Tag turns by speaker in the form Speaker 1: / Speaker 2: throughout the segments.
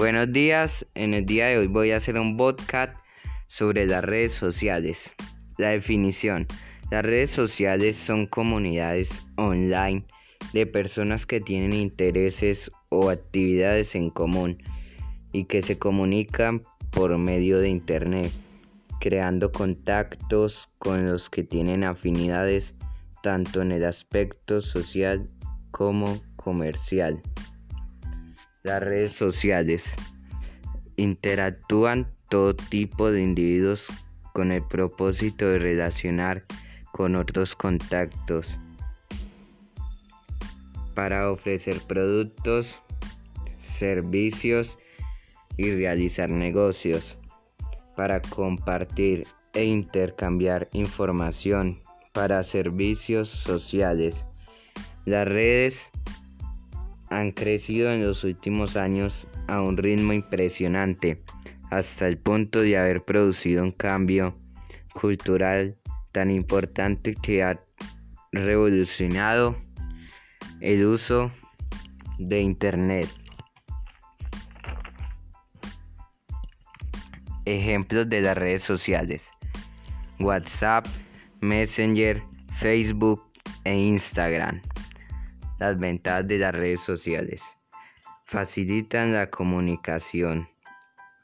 Speaker 1: Buenos días, en el día de hoy voy a hacer un podcast sobre las redes sociales. La definición. Las redes sociales son comunidades online de personas que tienen intereses o actividades en común y que se comunican por medio de Internet, creando contactos con los que tienen afinidades tanto en el aspecto social como comercial. Las redes sociales. Interactúan todo tipo de individuos con el propósito de relacionar con otros contactos. Para ofrecer productos, servicios y realizar negocios, para compartir e intercambiar información para servicios sociales. Las redes han crecido en los últimos años a un ritmo impresionante, hasta el punto de haber producido un cambio cultural tan importante que ha revolucionado el uso de Internet. Ejemplos de las redes sociales. WhatsApp, Messenger, Facebook e Instagram. Las ventajas de las redes sociales. Facilitan la comunicación.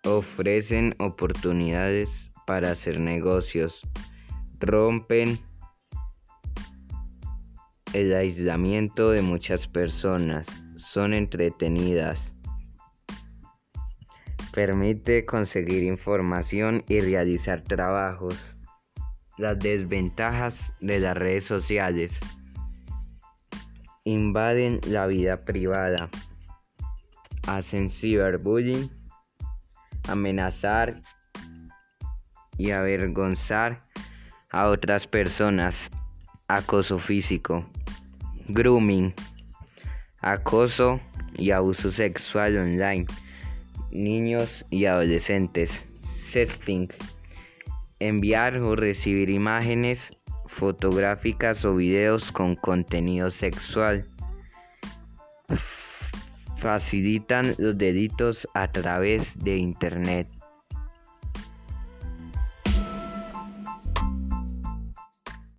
Speaker 1: Ofrecen oportunidades para hacer negocios. Rompen el aislamiento de muchas personas. Son entretenidas. Permite conseguir información y realizar trabajos. Las desventajas de las redes sociales invaden la vida privada, hacen ciberbullying, amenazar y avergonzar a otras personas, acoso físico, grooming, acoso y abuso sexual online, niños y adolescentes, sexting, enviar o recibir imágenes fotográficas o videos con contenido sexual. Facilitan los delitos a través de Internet.